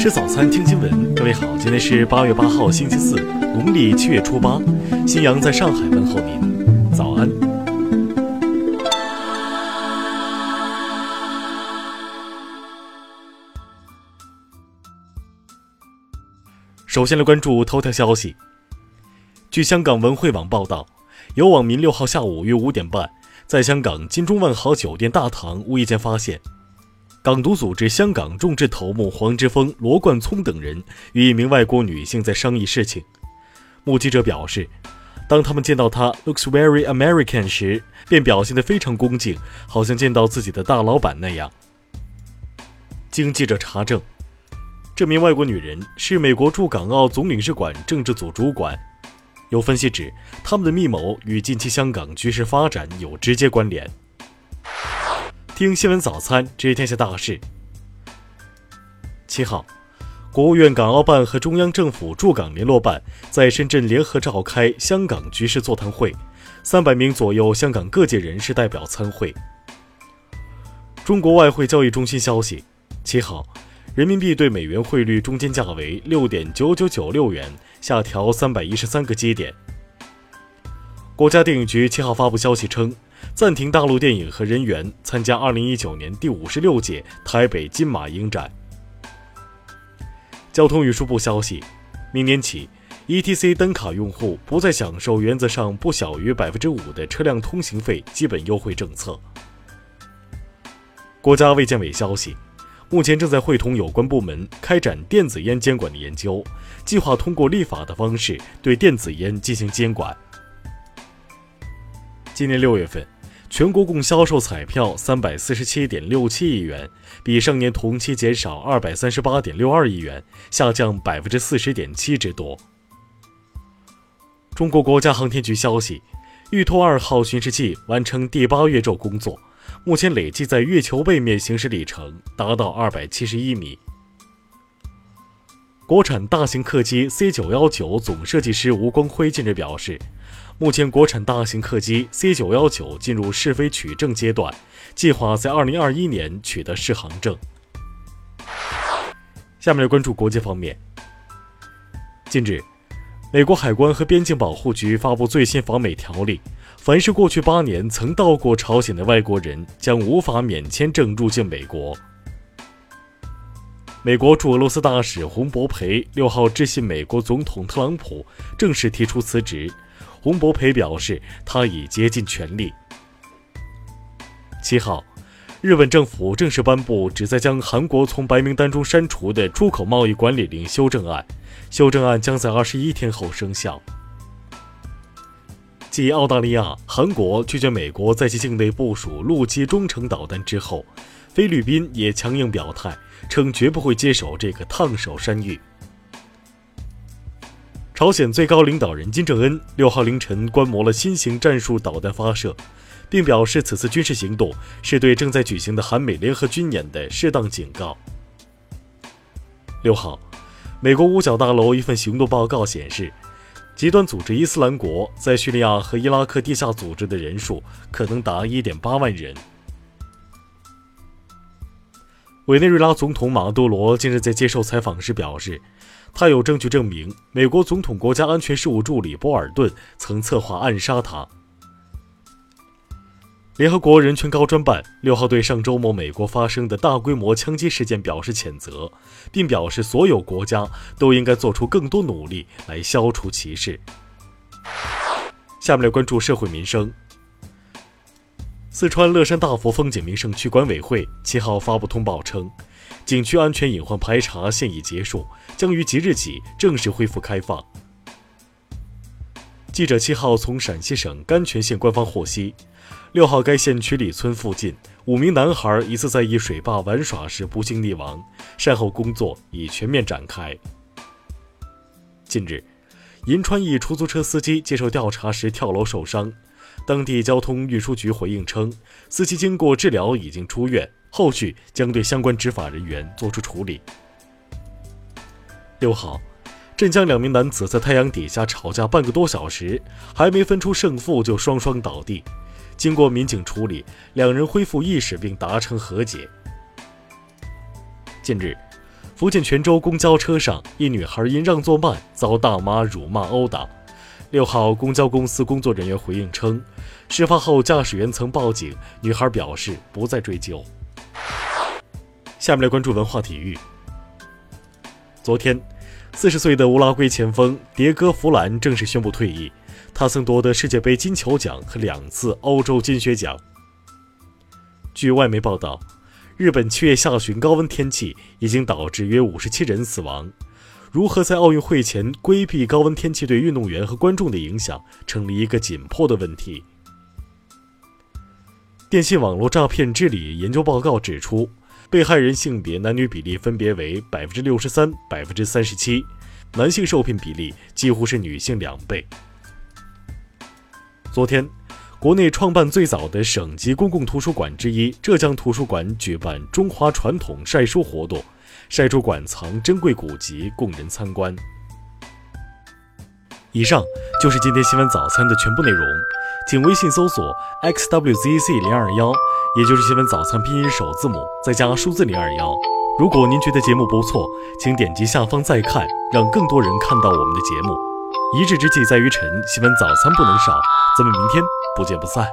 吃早餐，听新闻。各位好，今天是八月八号，星期四，农历七月初八。新阳在上海问候您，早安。首先来关注头条消息。据香港文汇网报道，有网民六号下午约五点半，在香港金钟万豪酒店大堂无意间发现。港独组织香港众志头目黄之锋、罗冠聪等人与一名外国女性在商议事情。目击者表示，当他们见到她 looks very American 时，便表现得非常恭敬，好像见到自己的大老板那样。经记者查证，这名外国女人是美国驻港澳总领事馆政治组主管。有分析指，他们的密谋与近期香港局势发展有直接关联。听新闻早餐知天下大事。七号，国务院港澳办和中央政府驻港联络办在深圳联合召开香港局势座谈会，三百名左右香港各界人士代表参会。中国外汇交易中心消息，七号，人民币对美元汇率中间价为六点九九九六元，下调三百一十三个基点。国家电影局七号发布消息称。暂停大陆电影和人员参加2019年第五十六届台北金马影展。交通运输部消息，明年起，ETC 单卡用户不再享受原则上不小于百分之五的车辆通行费基本优惠政策。国家卫健委消息，目前正在会同有关部门开展电子烟监管的研究，计划通过立法的方式对电子烟进行监管。今年六月份。全国共销售彩票三百四十七点六七亿元，比上年同期减少二百三十八点六二亿元，下降百分之四十点七之多。中国国家航天局消息，玉兔二号巡视器完成第八月昼工作，目前累计在月球背面行驶里程达到二百七十一米。国产大型客机 C 九幺九总设计师吴光辉近日表示。目前，国产大型客机 C 九幺九进入试飞取证阶段，计划在二零二一年取得适航证。下面来关注国际方面。近日，美国海关和边境保护局发布最新访美条例，凡是过去八年曾到过朝鲜的外国人将无法免签证入境美国。美国驻俄罗斯大使洪博培六号致信美国总统特朗普，正式提出辞职。洪博培表示，他已竭尽全力。七号，日本政府正式颁布旨在将韩国从白名单中删除的出口贸易管理令修正案，修正案将在二十一天后生效。继澳大利亚、韩国拒绝美国在其境内部署陆基中程导弹之后，菲律宾也强硬表态，称绝不会接手这个烫手山芋。朝鲜最高领导人金正恩六号凌晨观摩了新型战术导弹发射，并表示此次军事行动是对正在举行的韩美联合军演的适当警告。六号，美国五角大楼一份行动报告显示，极端组织伊斯兰国在叙利亚和伊拉克地下组织的人数可能达1.8万人。委内瑞拉总统马杜罗近日在接受采访时表示。他有证据证明，美国总统国家安全事务助理波尔顿曾策划暗杀他。联合国人权高专办六号对上周末美国发生的大规模枪击事件表示谴责，并表示所有国家都应该做出更多努力来消除歧视。下面来关注社会民生。四川乐山大佛风景名胜区管委会七号发布通报称。景区安全隐患排查现已结束，将于即日起正式恢复开放。记者七号从陕西省甘泉县官方获悉，六号该县曲里村附近五名男孩疑似在一水坝玩耍时不幸溺亡，善后工作已全面展开。近日，银川一出租车司机接受调查时跳楼受伤，当地交通运输局回应称，司机经过治疗已经出院。后续将对相关执法人员作出处理。六号，镇江两名男子在太阳底下吵架半个多小时，还没分出胜负就双双倒地。经过民警处理，两人恢复意识并达成和解。近日，福建泉州公交车上，一女孩因让座慢遭大妈辱骂殴打。六号，公交公司工作人员回应称，事发后驾驶员曾报警，女孩表示不再追究。下面来关注文化体育。昨天，四十岁的乌拉圭前锋迭戈·弗兰正式宣布退役。他曾夺得世界杯金球奖和两次欧洲金靴奖。据外媒报道，日本七月下旬高温天气已经导致约五十七人死亡。如何在奥运会前规避高温天气对运动员和观众的影响，成了一个紧迫的问题。电信网络诈骗治理研究报告指出。被害人性别男女比例分别为百分之六十三、百分之三十七，男性受骗比例几乎是女性两倍。昨天，国内创办最早的省级公共图书馆之一浙江图书馆举办中华传统晒书活动，晒出馆藏珍贵古籍供人参观。以上就是今天新闻早餐的全部内容，请微信搜索 xwzc 零二幺。也就是新闻早餐拼音首字母再加数字零二幺。如果您觉得节目不错，请点击下方再看，让更多人看到我们的节目。一日之计在于晨，新闻早餐不能少。咱们明天不见不散。